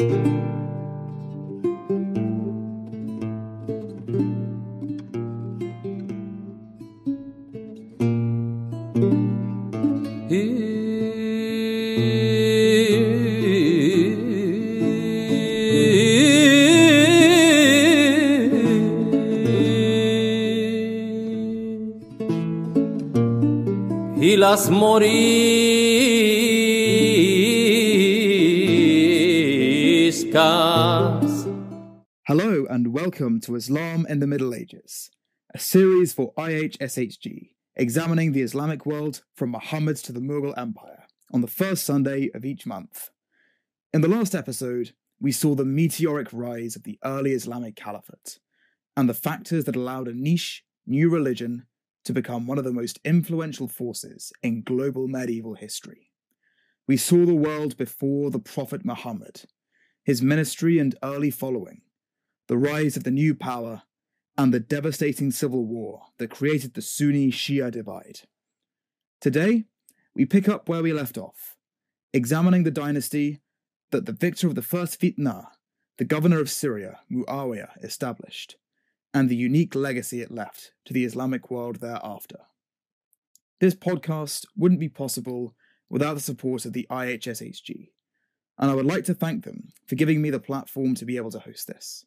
Música welcome to Islam in the Middle Ages, a series for IHSHG examining the Islamic world from Muhammad to the Mughal Empire on the first Sunday of each month. In the last episode, we saw the meteoric rise of the early Islamic Caliphate and the factors that allowed a niche, new religion to become one of the most influential forces in global medieval history. We saw the world before the Prophet Muhammad, his ministry and early following, the rise of the new power, and the devastating civil war that created the Sunni Shia divide. Today, we pick up where we left off, examining the dynasty that the victor of the first fitna, the governor of Syria, Muawiyah, established and the unique legacy it left to the Islamic world thereafter. This podcast wouldn't be possible without the support of the IHSHG, and I would like to thank them for giving me the platform to be able to host this.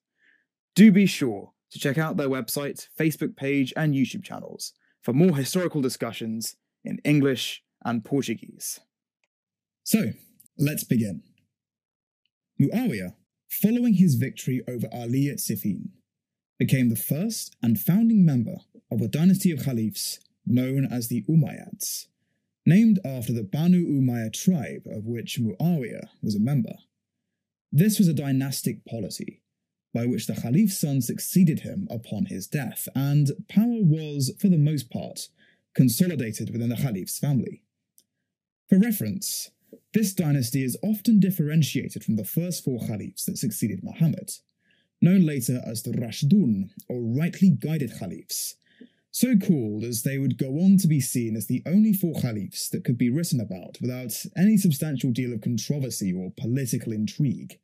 Do be sure to check out their website, Facebook page, and YouTube channels for more historical discussions in English and Portuguese. So, let's begin. Muawiyah, following his victory over Ali at Siffin, became the first and founding member of a dynasty of caliphs known as the Umayyads, named after the Banu Umayyah tribe of which Muawiyah was a member. This was a dynastic polity by which the Khalif's son succeeded him upon his death, and power was, for the most part, consolidated within the Khalif's family. For reference, this dynasty is often differentiated from the first four Khalifs that succeeded Muhammad known later as the Rashidun, or rightly guided Khalifs, so called as they would go on to be seen as the only four Khalifs that could be written about without any substantial deal of controversy or political intrigue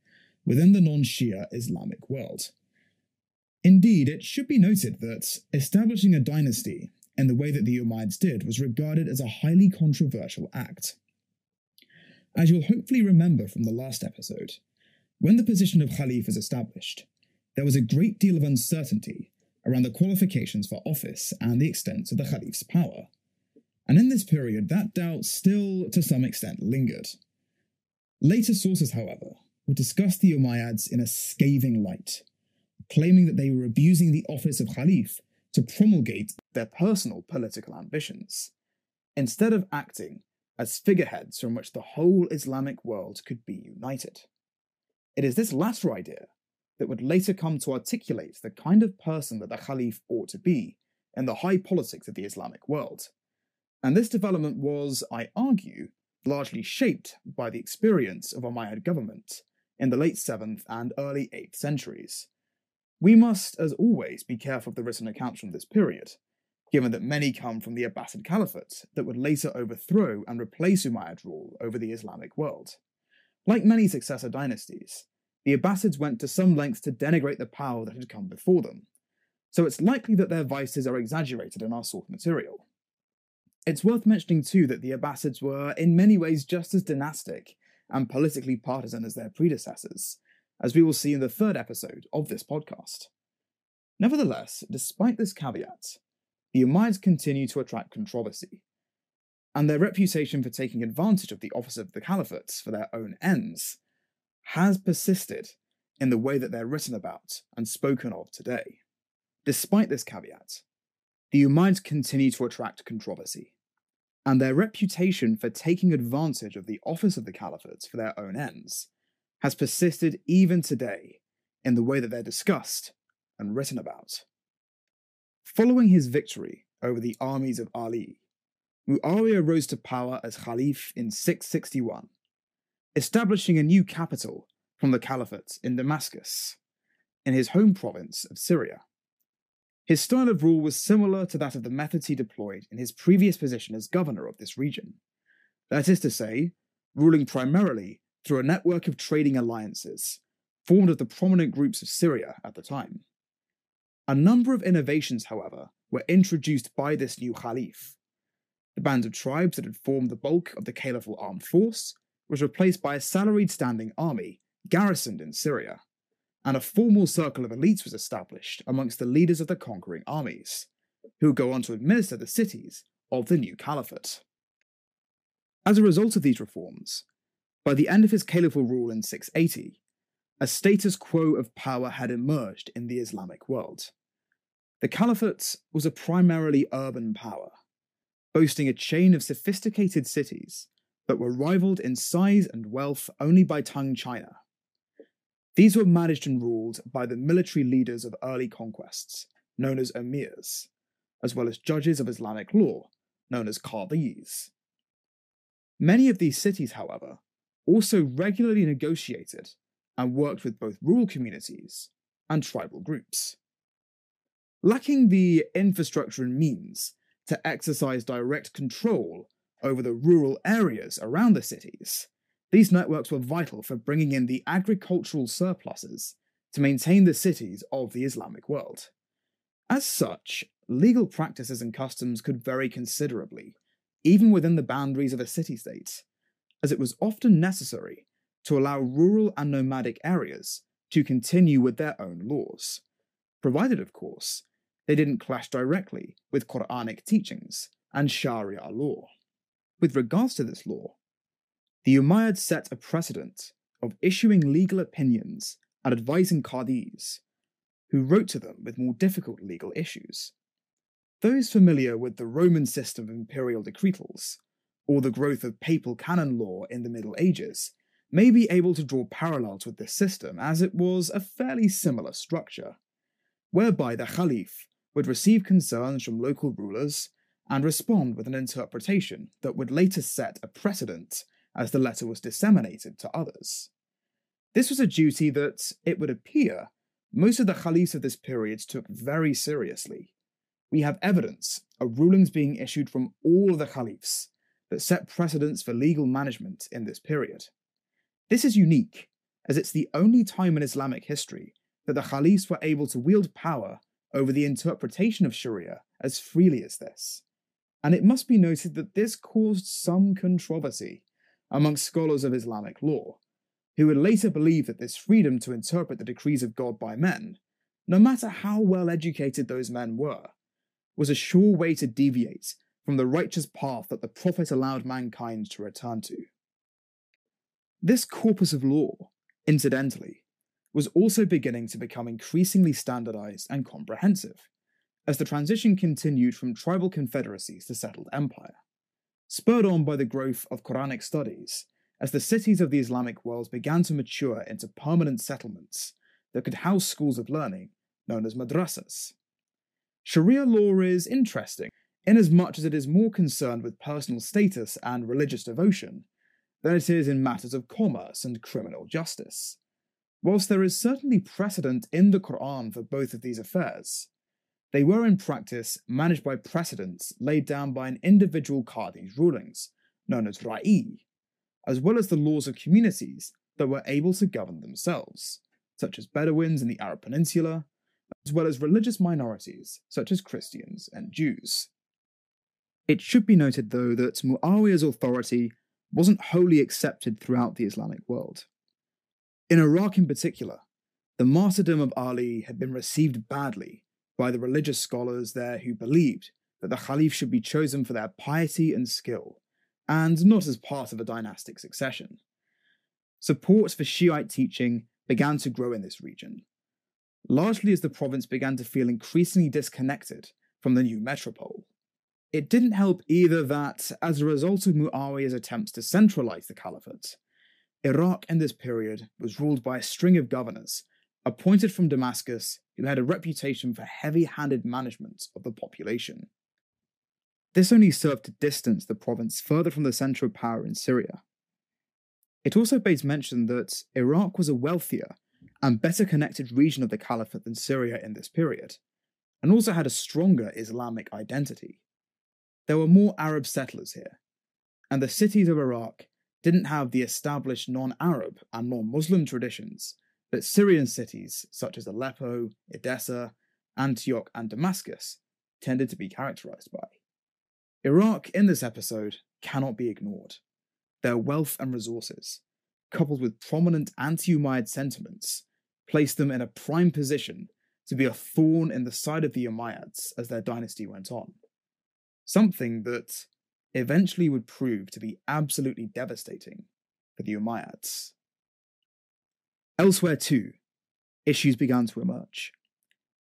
within the non Shia Islamic world. Indeed, it should be noted that establishing a dynasty in the way that the Umayyads did was regarded as a highly controversial act. As you'll hopefully remember from the last episode, when the position of Khalif was established, there was a great deal of uncertainty around the qualifications for office and the extent of the Caliph's power. And in this period, that doubt still, to some extent, lingered. Later sources, however, would discuss the Umayyads in a scathing light, claiming that they were abusing the office of Khalif to promulgate their personal political ambitions, instead of acting as figureheads from which the whole Islamic world could be united. It is this latter idea that would later come to articulate the kind of person that the Caliph ought to be in the high politics of the Islamic world. And this development was, I argue, largely shaped by the experience of Umayyad government in the late 7th and early 8th centuries. We must, as always, be careful of the written accounts from this period, given that many come from the Abbasid Caliphate that would later overthrow and replace Umayyad rule over the Islamic world. Like many successor dynasties, the Abbasids went to some lengths to denigrate the power that had come before them, so it's likely that their vices are exaggerated in our source material. It's worth mentioning too that the Abbasids were in many ways just as dynastic and politically partisan as their predecessors, as we will see in the third episode of this podcast. Nevertheless, despite this caveat, the Umayyads continue to attract controversy, and their reputation for taking advantage of the office of the caliphates for their own ends has persisted in the way that they're written about and spoken of today. Despite this caveat, the Umayyads continue to attract controversy, and their reputation for taking advantage of the office of the caliphates for their own ends has persisted even today in the way that they're discussed and written about. Following his victory over the armies of Ali, Muawiyah rose to power as Khalif in 661 establishing a new capital from the Caliphate in Damascus, in his home province of Syria. His style of rule was similar to that of the methods he deployed in his previous position as governor of this region. That is to say, ruling primarily through a network of trading alliances formed of the prominent groups of Syria at the time. A number of innovations, however, were introduced by this new Caliph. The band of tribes that had formed the bulk of the caliphal armed force was replaced by a salaried standing army garrisoned in Syria, and a formal circle of elites was established amongst the leaders of the conquering armies, who would go on to administer the cities of the new caliphate. As a result of these reforms, by the end of his caliphal rule in 680, a status quo of power had emerged in the Islamic world. The caliphate was a primarily urban power, boasting a chain of sophisticated cities that were rivaled in size and wealth only by Tang China. These were managed and ruled by the military leaders of early conquests, known as emirs, as well as judges of Islamic law, known as qadis. Many of these cities, however, also regularly negotiated and worked with both rural communities and tribal groups. Lacking the infrastructure and means to exercise direct control over the rural areas around the cities, these networks were vital for bringing in the agricultural surpluses to maintain the cities of the Islamic world. As such, legal practices and customs could vary considerably, even within the boundaries of a city state, as it was often necessary to allow rural and nomadic areas to continue with their own laws, provided, of course, they didn't clash directly with Quranic teachings and Sharia law. With regards to this law, the Umayyads set a precedent of issuing legal opinions and advising qadis, who wrote to them with more difficult legal issues. Those familiar with the Roman system of imperial decretals, or the growth of papal canon law in the Middle Ages, may be able to draw parallels with this system as it was a fairly similar structure, whereby the Khalif would receive concerns from local rulers and respond with an interpretation that would later set a precedent as the letter was disseminated to others. This was a duty that, it would appear, most of the caliphs of this period took very seriously. We have evidence of rulings being issued from all the caliphs that set precedents for legal management in this period. This is unique, as it's the only time in Islamic history that the caliphs were able to wield power over the interpretation of Sharia as freely as this. And it must be noted that this caused some controversy amongst scholars of Islamic law, who would later believe that this freedom to interpret the decrees of God by men, no matter how well educated those men were, was a sure way to deviate from the righteous path that the Prophet allowed mankind to return to. This corpus of law, incidentally, was also beginning to become increasingly standardized and comprehensive, as the transition continued from tribal confederacies to settled empire spurred on by the growth of Quranic studies, as the cities of the Islamic world began to mature into permanent settlements that could house schools of learning known as madrasas. Sharia law is interesting inasmuch as it is more concerned with personal status and religious devotion than it is in matters of commerce and criminal justice. Whilst there is certainly precedent in the Quran for both of these affairs, they were in practice managed by precedents laid down by an individual Qadi's rulings, known as Ra'i, as well as the laws of communities that were able to govern themselves, such as Bedouins in the Arab Peninsula, as well as religious minorities such as Christians and Jews. It should be noted, though, that Muawiyah's authority wasn't wholly accepted throughout the Islamic world. In Iraq, in particular, the martyrdom of Ali had been received badly by the religious scholars there who believed that the Caliph should be chosen for their piety and skill, and not as part of a dynastic succession. Support for Shiite teaching began to grow in this region, largely as the province began to feel increasingly disconnected from the new metropole. It didn't help either that, as a result of Muawiyah's attempts to centralize the caliphate, Iraq in this period was ruled by a string of governors appointed from Damascus who had a reputation for heavy handed management of the population. This only served to distance the province further from the centre of power in Syria. It also bears mention that Iraq was a wealthier and better connected region of the Caliphate than Syria in this period, and also had a stronger Islamic identity. There were more Arab settlers here, and the cities of Iraq didn't have the established non Arab and non Muslim traditions that Syrian cities such as Aleppo, Edessa, Antioch, and Damascus tended to be characterized by. Iraq in this episode cannot be ignored. Their wealth and resources, coupled with prominent anti Umayyad sentiments, placed them in a prime position to be a thorn in the side of the Umayyads as their dynasty went on. Something that eventually would prove to be absolutely devastating for the Umayyads. Elsewhere, too, issues began to emerge.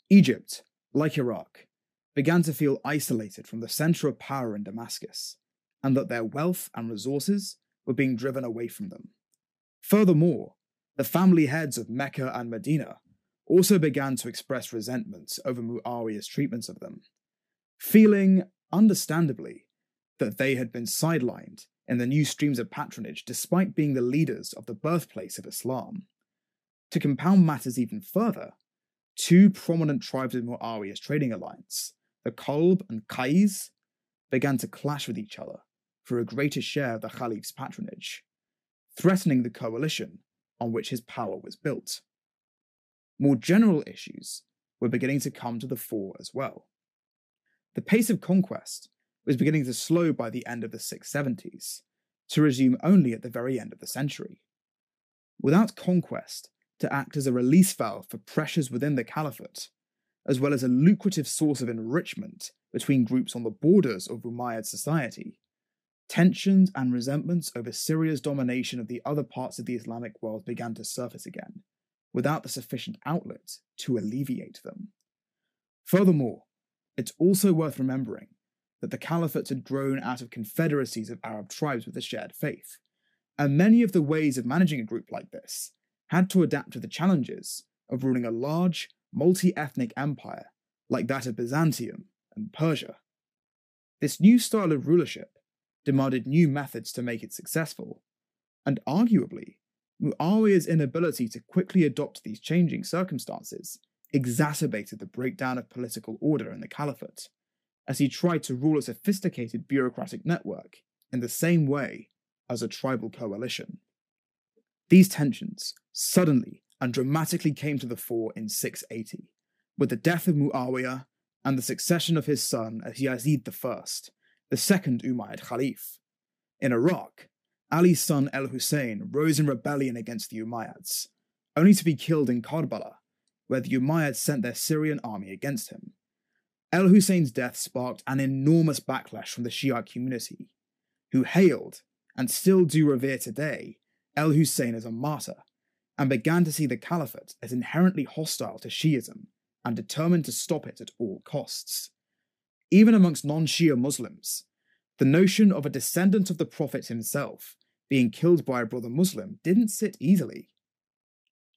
Egypt, like Iraq, began to feel isolated from the center of power in Damascus, and that their wealth and resources were being driven away from them. Furthermore, the family heads of Mecca and Medina also began to express resentment over Muawiyah's treatment of them, feeling, understandably, that they had been sidelined in the new streams of patronage despite being the leaders of the birthplace of Islam. To compound matters even further, two prominent tribes of Muawiyah's trading alliance, the Kalb and Qais, began to clash with each other for a greater share of the Caliph's patronage, threatening the coalition on which his power was built. More general issues were beginning to come to the fore as well. The pace of conquest was beginning to slow by the end of the 670s, to resume only at the very end of the century. Without conquest to act as a release valve for pressures within the caliphate, as well as a lucrative source of enrichment between groups on the borders of Umayyad society, tensions and resentments over Syria's domination of the other parts of the Islamic world began to surface again, without the sufficient outlet to alleviate them. Furthermore, it's also worth remembering that the caliphates had grown out of confederacies of Arab tribes with a shared faith, and many of the ways of managing a group like this had to adapt to the challenges of ruling a large, multi ethnic empire like that of Byzantium and Persia. This new style of rulership demanded new methods to make it successful, and arguably, Muawiyah's inability to quickly adopt these changing circumstances exacerbated the breakdown of political order in the caliphate, as he tried to rule a sophisticated bureaucratic network in the same way as a tribal coalition. These tensions suddenly and dramatically came to the fore in 680, with the death of Muawiyah and the succession of his son as Yazid I, the second Umayyad Caliph. In Iraq, Ali's son El Hussein rose in rebellion against the Umayyads, only to be killed in Karbala, where the Umayyads sent their Syrian army against him. El Hussein's death sparked an enormous backlash from the Shiite community, who hailed, and still do revere today, El Hussein as a martyr, and began to see the caliphate as inherently hostile to Shiism and determined to stop it at all costs. Even amongst non Shia Muslims, the notion of a descendant of the Prophet himself being killed by a brother Muslim didn't sit easily.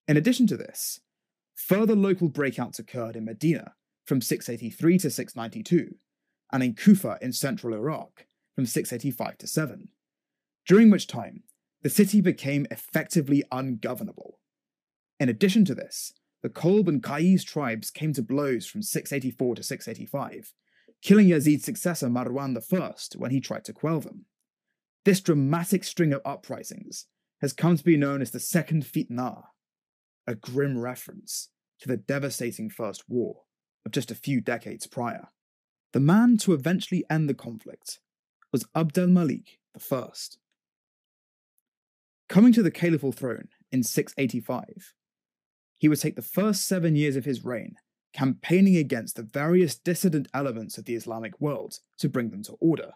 In addition to this, further local breakouts occurred in Medina from 683 to 692, and in Kufa in central Iraq from 685 to 7, during which time the city became effectively ungovernable. In addition to this, the Kolb and Qais tribes came to blows from 684 to 685, killing Yazid's successor Marwan I when he tried to quell them. This dramatic string of uprisings has come to be known as the Second Fitna, a grim reference to the devastating First War of just a few decades prior. The man to eventually end the conflict was Abd al Malik I. Coming to the caliphal throne in 685, he would take the first seven years of his reign campaigning against the various dissident elements of the Islamic world to bring them to order,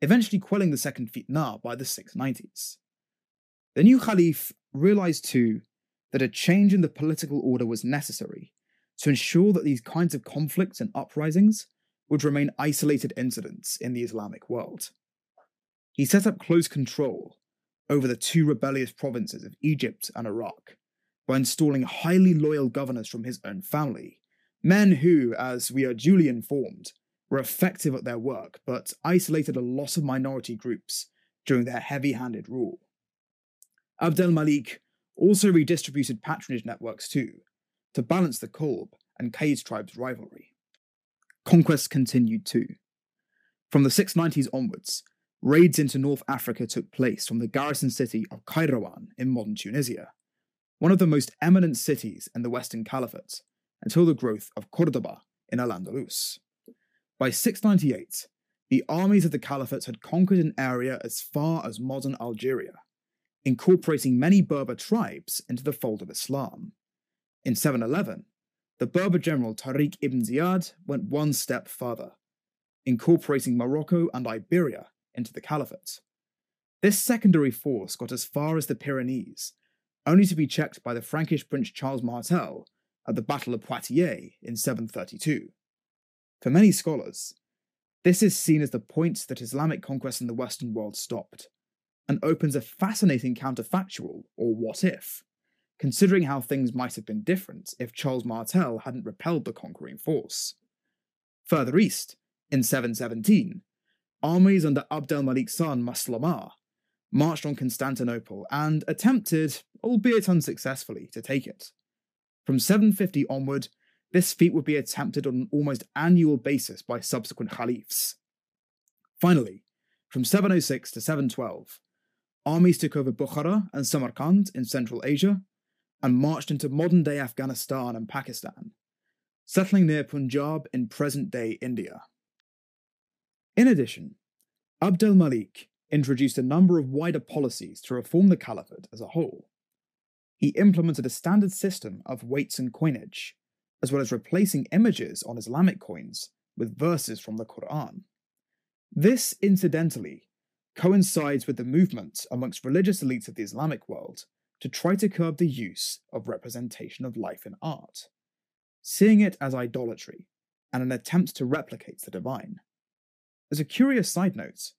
eventually quelling the second fitna by the 690s. The new Caliph realized too that a change in the political order was necessary to ensure that these kinds of conflicts and uprisings would remain isolated incidents in the Islamic world. He set up close control over the two rebellious provinces of Egypt and Iraq by installing highly loyal governors from his own family Men who, as we are duly informed, were effective at their work but isolated a lot of minority groups during their heavy handed rule. Abd el Malik also redistributed patronage networks too, to balance the Kolb and Qais tribes' rivalry. Conquests continued too. From the 690s onwards, raids into North Africa took place from the garrison city of Kairouan in modern Tunisia, one of the most eminent cities in the Western Caliphate, until the growth of Cordoba in Al Andalus. By 698, the armies of the Caliphate had conquered an area as far as modern Algeria, incorporating many Berber tribes into the fold of Islam. In 711, the Berber general Tariq ibn Ziyad went one step further, incorporating Morocco and Iberia into the Caliphate. This secondary force got as far as the Pyrenees, only to be checked by the Frankish Prince Charles Martel at the Battle of Poitiers in 732. For many scholars, this is seen as the point that Islamic conquest in the Western world stopped, and opens a fascinating counterfactual, or what if, considering how things might have been different if Charles Martel hadn't repelled the conquering force. Further east, in 717, armies under Abd al Malik's son Maslamah marched on Constantinople and attempted, albeit unsuccessfully, to take it. From 750 onward, this feat would be attempted on an almost annual basis by subsequent caliphs. Finally, from 706 to 712, armies took over Bukhara and Samarkand in Central Asia and marched into modern day Afghanistan and Pakistan, settling near Punjab in present day India. In addition, Abd al Malik introduced a number of wider policies to reform the caliphate as a whole. He implemented a standard system of weights and coinage, as well as replacing images on Islamic coins with verses from the Quran. This, incidentally, coincides with the movement amongst religious elites of the Islamic world to try to curb the use of representation of life in art, seeing it as idolatry and an attempt to replicate the divine. As a curious side note,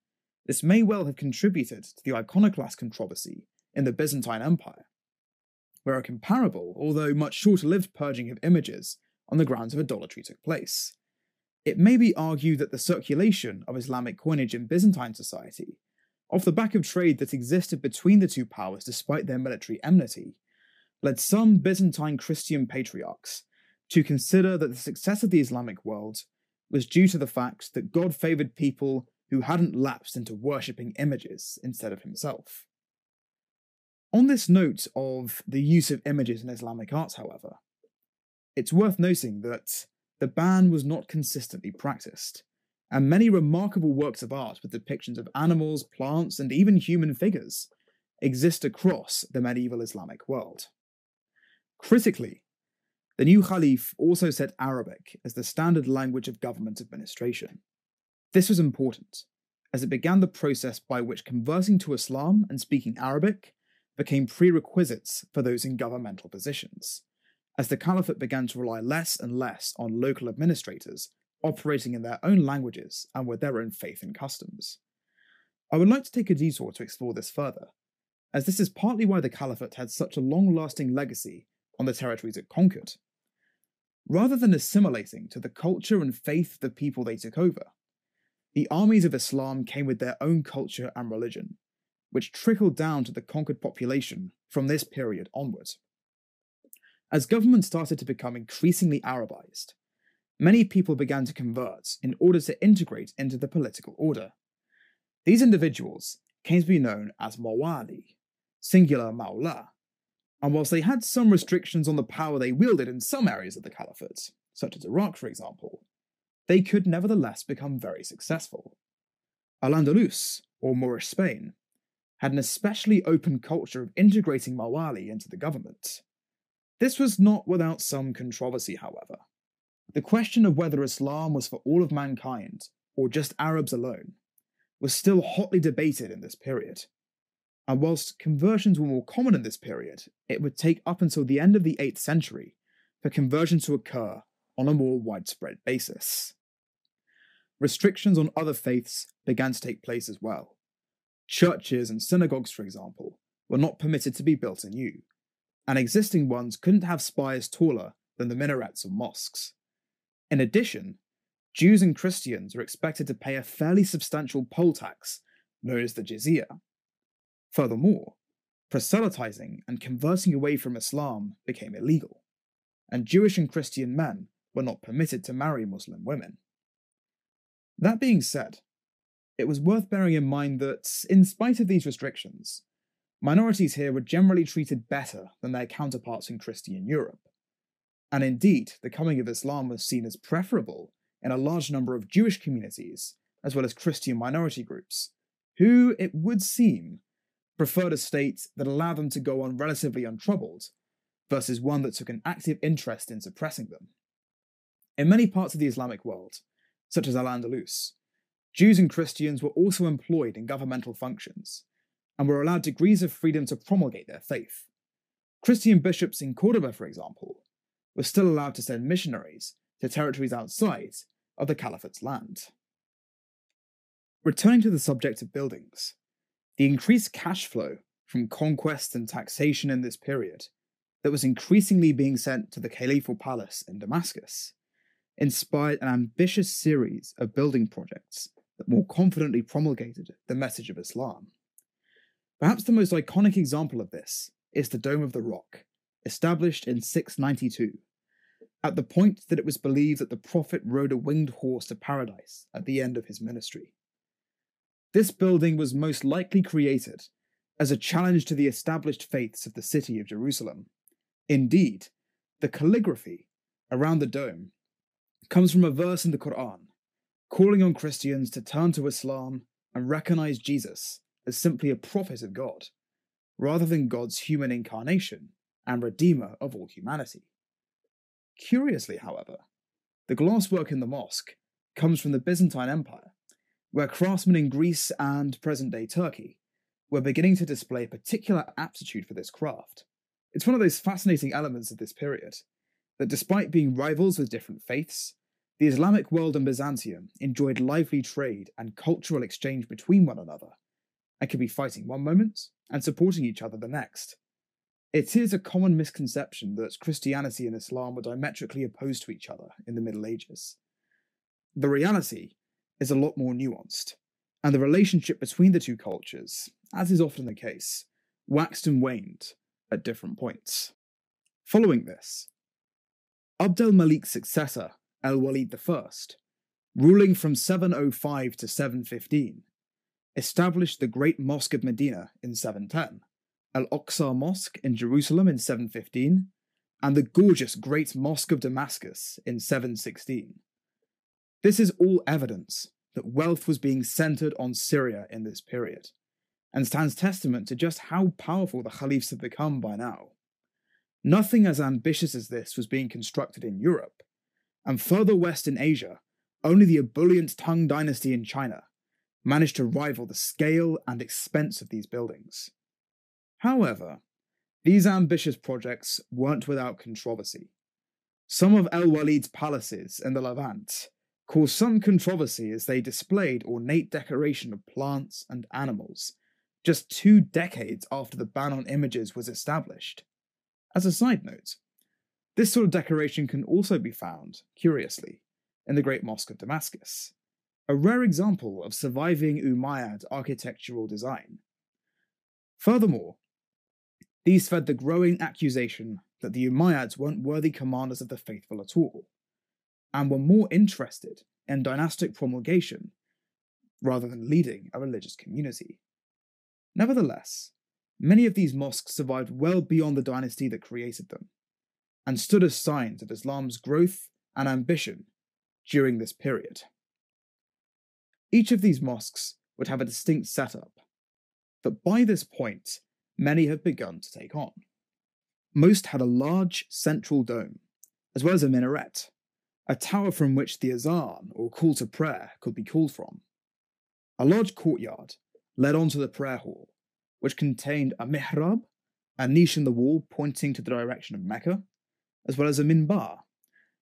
this may well have contributed to the iconoclast controversy in the Byzantine Empire, where a comparable, although much shorter lived purging of images on the grounds of idolatry took place. It may be argued that the circulation of Islamic coinage in Byzantine society, off the back of trade that existed between the two powers despite their military enmity, led some Byzantine Christian patriarchs to consider that the success of the Islamic world was due to the fact that God favoured people who hadn't lapsed into worshipping images instead of himself. On this note of the use of images in Islamic art, however, it's worth noting that the ban was not consistently practiced, and many remarkable works of art with depictions of animals, plants, and even human figures exist across the medieval Islamic world. Critically, the new Caliph also set Arabic as the standard language of government administration. This was important, as it began the process by which converting to Islam and speaking Arabic became prerequisites for those in governmental positions, as the Caliphate began to rely less and less on local administrators operating in their own languages and with their own faith and customs. I would like to take a detour to explore this further, as this is partly why the Caliphate had such a long lasting legacy on the territories it conquered. Rather than assimilating to the culture and faith of the people they took over, the armies of Islam came with their own culture and religion, which trickled down to the conquered population from this period onward. As government started to become increasingly Arabized, many people began to convert in order to integrate into the political order. These individuals came to be known as Mawali, singular Maula, and whilst they had some restrictions on the power they wielded in some areas of the caliphate, such as Iraq for example, they could nevertheless become very successful. Al Andalus, or Moorish Spain, had an especially open culture of integrating Mawali into the government. This was not without some controversy, however. The question of whether Islam was for all of mankind, or just Arabs alone, was still hotly debated in this period. And whilst conversions were more common in this period, it would take up until the end of the 8th century for conversion to occur on a more widespread basis. Restrictions on other faiths began to take place as well. Churches and synagogues, for example, were not permitted to be built anew, and existing ones couldn't have spires taller than the minarets of mosques. In addition, Jews and Christians were expected to pay a fairly substantial poll tax, known as the jizya. Furthermore, proselytizing and converting away from Islam became illegal, and Jewish and Christian men were not permitted to marry Muslim women. That being said, it was worth bearing in mind that, in spite of these restrictions, minorities here were generally treated better than their counterparts in Christian Europe. And indeed, the coming of Islam was seen as preferable in a large number of Jewish communities, as well as Christian minority groups, who, it would seem, preferred a state that allowed them to go on relatively untroubled, versus one that took an active interest in suppressing them. In many parts of the Islamic world, such as Al Andalus, Jews and Christians were also employed in governmental functions and were allowed degrees of freedom to promulgate their faith. Christian bishops in Cordoba, for example, were still allowed to send missionaries to territories outside of the Caliphate's land. Returning to the subject of buildings, the increased cash flow from conquest and taxation in this period that was increasingly being sent to the Caliphal Palace in Damascus inspired an ambitious series of building projects that more confidently promulgated the message of Islam. Perhaps the most iconic example of this is the Dome of the Rock, established in 692, at the point that it was believed that the Prophet rode a winged horse to paradise at the end of his ministry. This building was most likely created as a challenge to the established faiths of the city of Jerusalem. Indeed, the calligraphy around the dome comes from a verse in the Quran calling on Christians to turn to Islam and recognize Jesus as simply a prophet of God, rather than God's human incarnation and redeemer of all humanity. Curiously, however, the glasswork in the mosque comes from the Byzantine Empire, where craftsmen in Greece and present day Turkey were beginning to display a particular aptitude for this craft. It's one of those fascinating elements of this period that despite being rivals with different faiths, the Islamic world and Byzantium enjoyed lively trade and cultural exchange between one another, and could be fighting one moment and supporting each other the next. It is a common misconception that Christianity and Islam were diametrically opposed to each other in the Middle Ages. The reality is a lot more nuanced, and the relationship between the two cultures, as is often the case, waxed and waned at different points. Following this, Abd al Malik's successor, Al Walid I, ruling from 705 to 715, established the Great Mosque of Medina in 710, Al Aqsa Mosque in Jerusalem in 715, and the gorgeous Great Mosque of Damascus in 716. This is all evidence that wealth was being centered on Syria in this period, and stands testament to just how powerful the caliphs had become by now. Nothing as ambitious as this was being constructed in Europe, and further west in Asia, only the ebullient Tang dynasty in China managed to rival the scale and expense of these buildings. However, these ambitious projects weren't without controversy. Some of El Walid's palaces in the Levant caused some controversy as they displayed ornate decoration of plants and animals just two decades after the ban on images was established. As a side note, this sort of decoration can also be found, curiously, in the Great Mosque of Damascus, a rare example of surviving Umayyad architectural design. Furthermore, these fed the growing accusation that the Umayyads weren't worthy commanders of the faithful at all, and were more interested in dynastic promulgation rather than leading a religious community. Nevertheless, many of these mosques survived well beyond the dynasty that created them, and stood as signs of Islam's growth and ambition during this period. Each of these mosques would have a distinct setup that by this point many have begun to take on. Most had a large central dome, as well as a minaret, a tower from which the azan or call to prayer could be called from. A large courtyard led on to the prayer hall, which contained a mihrab, a niche in the wall pointing to the direction of Mecca, as well as a minbar,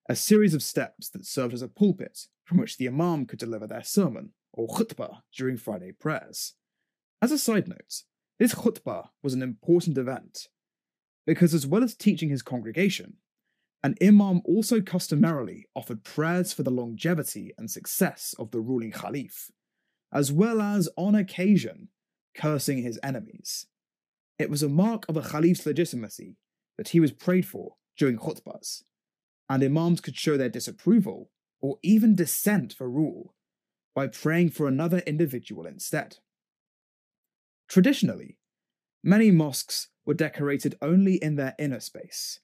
a series of steps that served as a pulpit from which the imam could deliver their sermon, or khutbah, during Friday prayers. As a side note, this khutbah was an important event, because as well as teaching his congregation, an imam also customarily offered prayers for the longevity and success of the ruling caliph, as well as, on occasion, cursing his enemies. It was a mark of a caliph's legitimacy that he was prayed for during khutbahs, and imams could show their disapproval or even dissent for rule by praying for another individual instead. Traditionally, many mosques were decorated only in their inner space,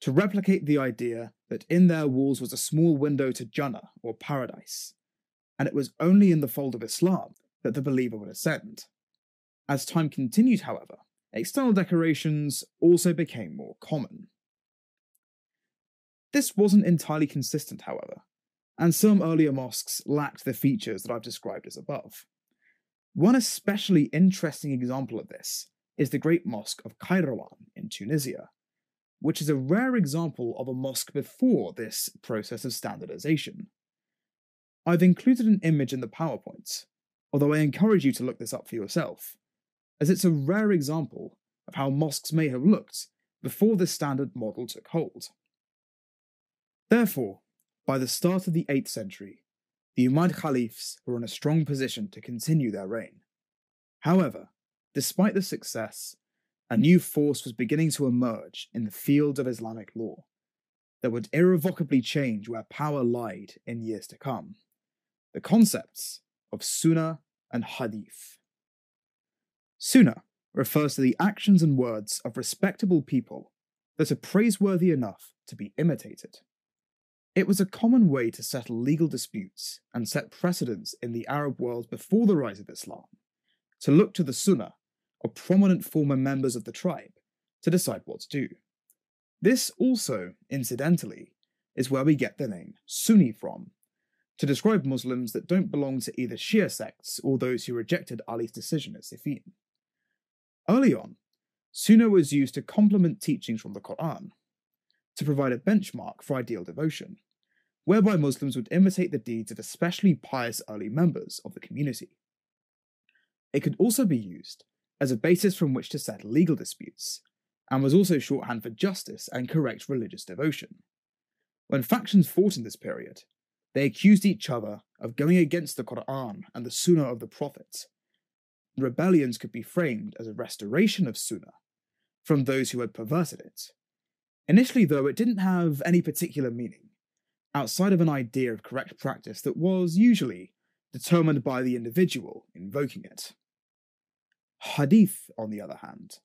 to replicate the idea that in their walls was a small window to Jannah or paradise, and it was only in the fold of Islam that the believer would ascend. As time continued, however, external decorations also became more common. This wasn't entirely consistent, however, and some earlier mosques lacked the features that I've described as above. One especially interesting example of this is the Great Mosque of Kairouan in Tunisia, which is a rare example of a mosque before this process of standardization. I've included an image in the PowerPoint, although I encourage you to look this up for yourself, as it's a rare example of how mosques may have looked before this standard model took hold. Therefore, by the start of the 8th century, the Umayyad Caliphs were in a strong position to continue their reign. However, despite the success, a new force was beginning to emerge in the field of Islamic law that would irrevocably change where power lied in years to come the concepts of Sunnah and Hadith. Sunnah refers to the actions and words of respectable people that are praiseworthy enough to be imitated. It was a common way to settle legal disputes and set precedents in the Arab world before the rise of Islam, to look to the Sunnah prominent former members of the tribe to decide what to do. This also, incidentally, is where we get the name Sunni from, to describe Muslims that don't belong to either Shia sects or those who rejected Ali's decision at Siffin. Early on, Sunnah was used to complement teachings from the Quran, to provide a benchmark for ideal devotion, whereby Muslims would imitate the deeds of especially pious early members of the community. It could also be used as a basis from which to settle legal disputes, and was also shorthand for justice and correct religious devotion. When factions fought in this period, they accused each other of going against the Quran and the Sunnah of the Prophet. Rebellions could be framed as a restoration of Sunnah from those who had perverted it. Initially, though, it didn't have any particular meaning, outside of an idea of correct practice that was usually determined by the individual invoking it. Hadith, on the other hand,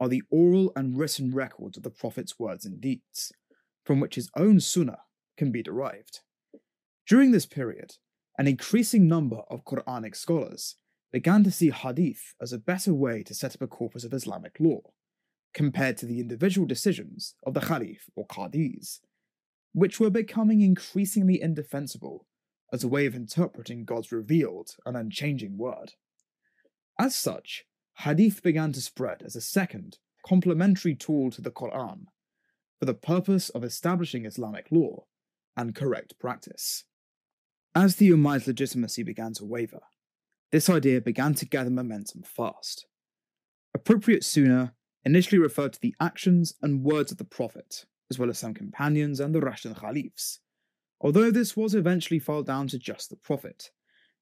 are the oral and written records of the Prophet's words and deeds, from which his own sunnah can be derived. During this period, an increasing number of Quranic scholars began to see hadith as a better way to set up a corpus of Islamic law, compared to the individual decisions of the Khalif or Qadis, which were becoming increasingly indefensible as a way of interpreting God's revealed and unchanging word. As such, Hadith began to spread as a second, complementary tool to the Quran for the purpose of establishing Islamic law and correct practice. As the Umayyad's legitimacy began to waver, this idea began to gather momentum fast. Appropriate Sunnah initially referred to the actions and words of the Prophet, as well as some companions and the Rashidun Caliphs, although this was eventually filed down to just the Prophet,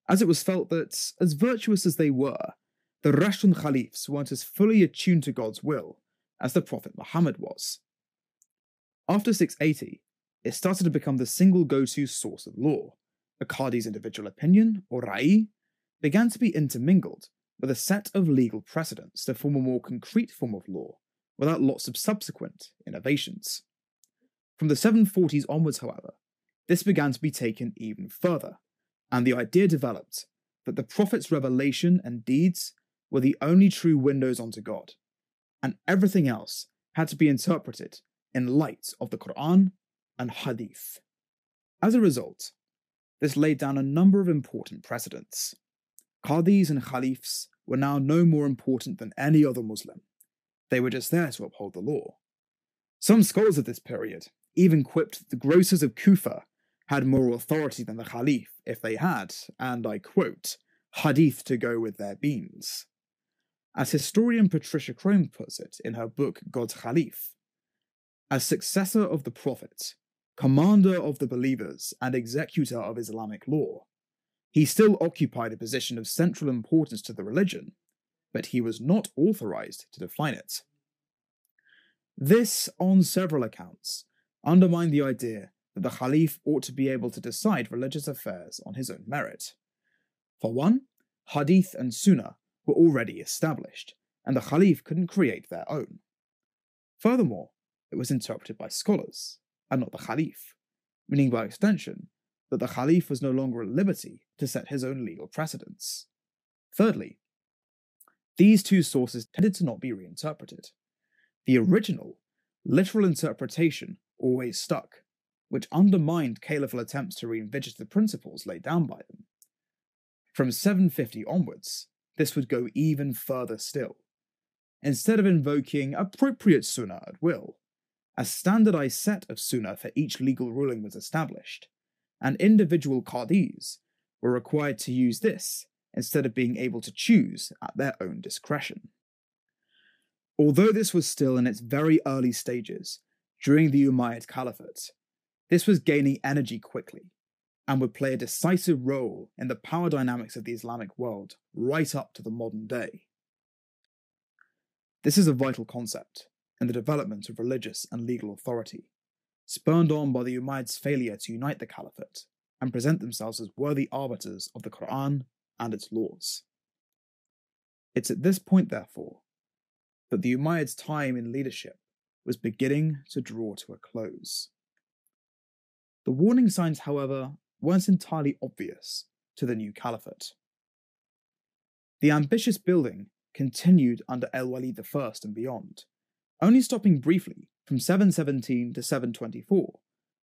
as it was felt that, as virtuous as they were, the Rashidun Caliphs weren't as fully attuned to God's will as the Prophet Muhammad was. After 680, it started to become the single go to source of law. A Qadi's individual opinion, or Ra'i, began to be intermingled with a set of legal precedents to form a more concrete form of law without lots of subsequent innovations. From the 740s onwards, however, this began to be taken even further, and the idea developed that the Prophet's revelation and deeds were the only true windows onto God, and everything else had to be interpreted in light of the Quran and Hadith. As a result, this laid down a number of important precedents. Qadis and Khalifs were now no more important than any other Muslim. They were just there to uphold the law. Some scholars of this period even quipped that the grocers of Kufa had more authority than the Khalif if they had, and I quote, hadith to go with their beans. As historian Patricia Crone puts it in her book God's Khalif, as successor of the Prophet, commander of the believers, and executor of Islamic law, he still occupied a position of central importance to the religion, but he was not authorized to define it. This, on several accounts, undermined the idea that the Khalif ought to be able to decide religious affairs on his own merit, For one, Hadith and Sunnah were already established, and the Khalif couldn't create their own. Furthermore, it was interpreted by scholars, and not the Khalif, meaning by extension that the Khalif was no longer at liberty to set his own legal precedents. Thirdly, these two sources tended to not be reinterpreted. The original, literal interpretation always stuck, which undermined caliphal attempts to revisit the principles laid down by them. From 750 onwards, this would go even further still. Instead of invoking appropriate sunnah at will, a standardized set of sunnah for each legal ruling was established, and individual qadis were required to use this instead of being able to choose at their own discretion. Although this was still in its very early stages during the Umayyad Caliphate, this was gaining energy quickly and would play a decisive role in the power dynamics of the Islamic world right up to the modern day. This is a vital concept in the development of religious and legal authority, spurned on by the Umayyads' failure to unite the Caliphate and present themselves as worthy arbiters of the Quran and its laws. It's at this point, therefore, that the Umayyads' time in leadership was beginning to draw to a close. The warning signs, however, weren't entirely obvious to the new caliphate. The ambitious building continued under El Walid I and beyond, only stopping briefly from 717 to 724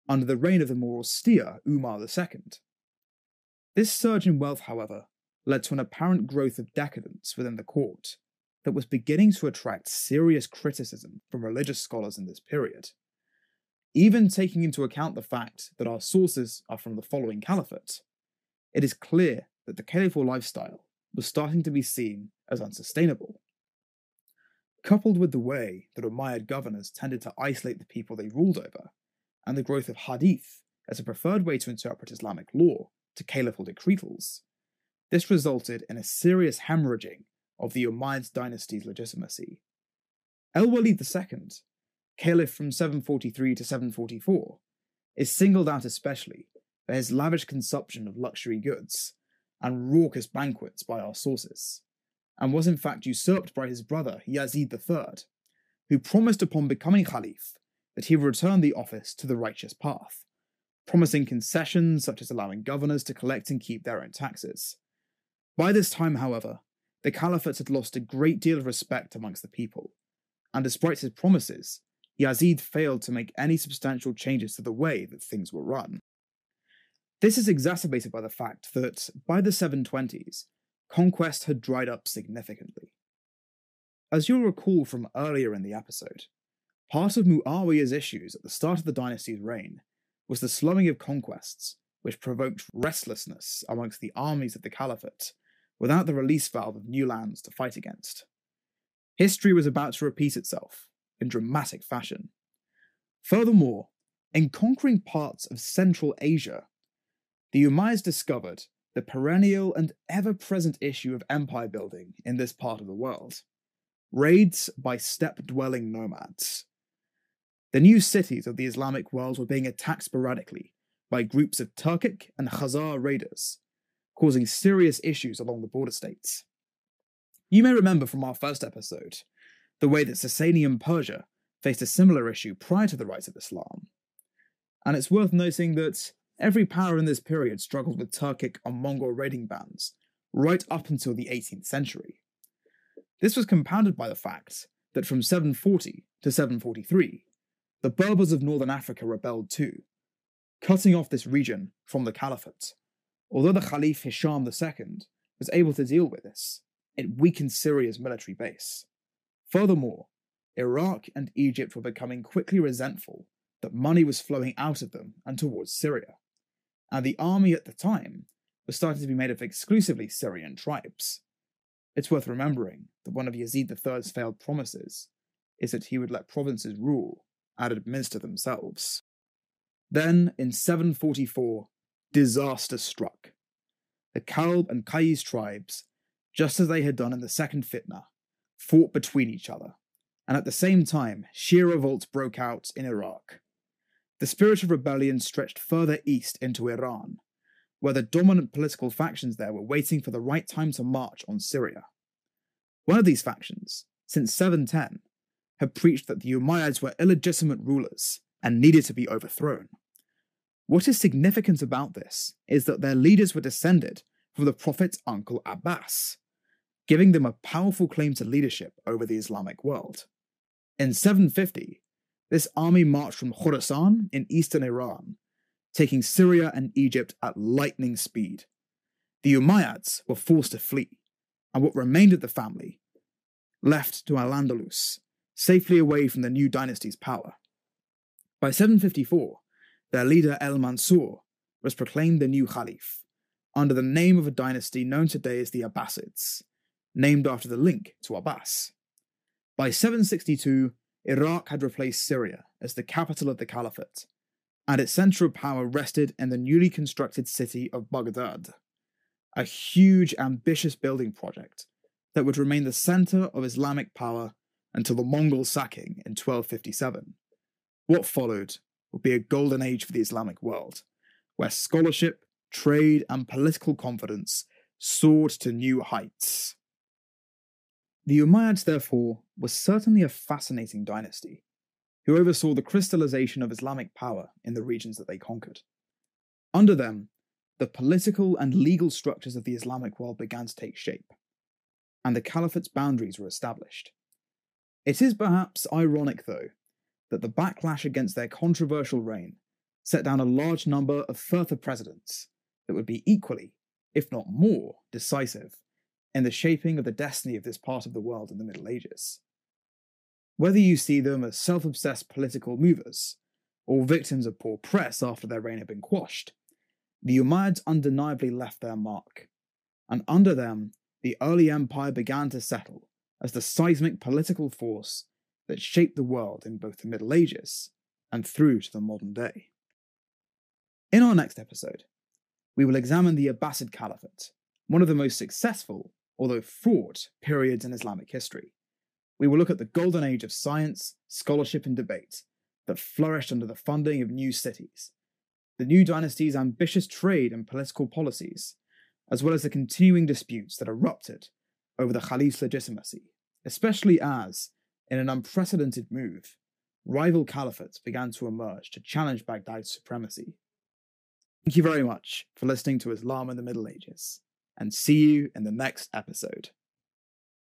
under the reign of the more austere Umar II. This surge in wealth, however, led to an apparent growth of decadence within the court that was beginning to attract serious criticism from religious scholars in this period. Even taking into account the fact that our sources are from the following caliphate, it is clear that the caliphal lifestyle was starting to be seen as unsustainable. Coupled with the way that Umayyad governors tended to isolate the people they ruled over, and the growth of hadith as a preferred way to interpret Islamic law to caliphal decretals, this resulted in a serious hemorrhaging of the Umayyad dynasty's legitimacy. El Walid II, caliph from 743 to 744, is singled out especially for his lavish consumption of luxury goods and raucous banquets by our sources, and was in fact usurped by his brother Yazid III, who promised upon becoming Caliph that he would return the office to the righteous path, promising concessions such as allowing governors to collect and keep their own taxes. By this time, however, the Caliphate had lost a great deal of respect amongst the people, and despite his promises, Yazid failed to make any substantial changes to the way that things were run. This is exacerbated by the fact that, by the 720s, conquest had dried up significantly. As you'll recall from earlier in the episode, part of Muawiyah's issues at the start of the dynasty's reign was the slowing of conquests, which provoked restlessness amongst the armies of the Caliphate without the release valve of new lands to fight against. History was about to repeat itself in dramatic fashion. Furthermore, in conquering parts of Central Asia, the Umayyads discovered the perennial and ever present issue of empire building in this part of the world raids by steppe dwelling nomads. The new cities of the Islamic world were being attacked sporadically by groups of Turkic and Khazar raiders causing serious issues along the border states. You may remember from our first episode the way that Sasanian Persia faced a similar issue prior to the rise of Islam. And it's worth noting that every power in this period struggled with Turkic and Mongol raiding bands right up until the 18th century. This was compounded by the fact that from 740 to 743, the Berbers of northern Africa rebelled too, cutting off this region from the Caliphate. Although the Caliph Hisham II was able to deal with this, it weakened Syria's military base. Furthermore, Iraq and Egypt were becoming quickly resentful that money was flowing out of them and towards Syria, and the army at the time was starting to be made of exclusively Syrian tribes. It's worth remembering that one of Yazid III's failed promises is that he would let provinces rule and administer themselves. Then, in 744, disaster struck. The Kalb and Qais tribes, just as they had done in the second fitna, fought between each other, and at the same time, Shia revolts broke out in Iraq. The spirit of rebellion stretched further east into Iran, where the dominant political factions there were waiting for the right time to march on Syria. One of these factions, since 710, had preached that the Umayyads were illegitimate rulers and needed to be overthrown. What is significant about this is that their leaders were descended from the Prophet's uncle Abbas, giving them a powerful claim to leadership over the Islamic world. In 750, this army marched from Khorasan in eastern Iran, taking Syria and Egypt at lightning speed. The Umayyads were forced to flee, and what remained of the family left to Al Andalus, safely away from the new dynasty's power. By 754, their leader El Mansur was proclaimed the new Caliph, under the name of a dynasty known today as the Abbasids, named after the link to Abbas. By 762, Iraq had replaced Syria as the capital of the Caliphate, and its central power rested in the newly constructed city of Baghdad, a huge, ambitious building project that would remain the center of Islamic power until the Mongol sacking in 1257. What followed would be a golden age for the Islamic world, where scholarship, trade, and political confidence soared to new heights. The Umayyads, therefore, was certainly a fascinating dynasty, who oversaw the crystallization of Islamic power in the regions that they conquered. Under them, the political and legal structures of the Islamic world began to take shape, and the caliphate's boundaries were established. It is perhaps ironic, though, that the backlash against their controversial reign set down a large number of further precedents that would be equally, if not more, decisive in the shaping of the destiny of this part of the world in the Middle Ages. Whether you see them as self obsessed political movers, or victims of poor press after their reign had been quashed, the Umayyads undeniably left their mark, and under them, the early empire began to settle as the seismic political force that shaped the world in both the Middle Ages and through to the modern day. In our next episode, we will examine the Abbasid Caliphate, one of the most successful, although fraught, periods in Islamic history. We will look at the golden age of science, scholarship, and debate that flourished under the funding of new cities, the new dynasty's ambitious trade and political policies, as well as the continuing disputes that erupted over the Caliph's legitimacy, especially as in an unprecedented move, rival caliphates began to emerge to challenge Baghdad's supremacy. Thank you very much for listening to Islam in the Middle Ages, and see you in the next episode.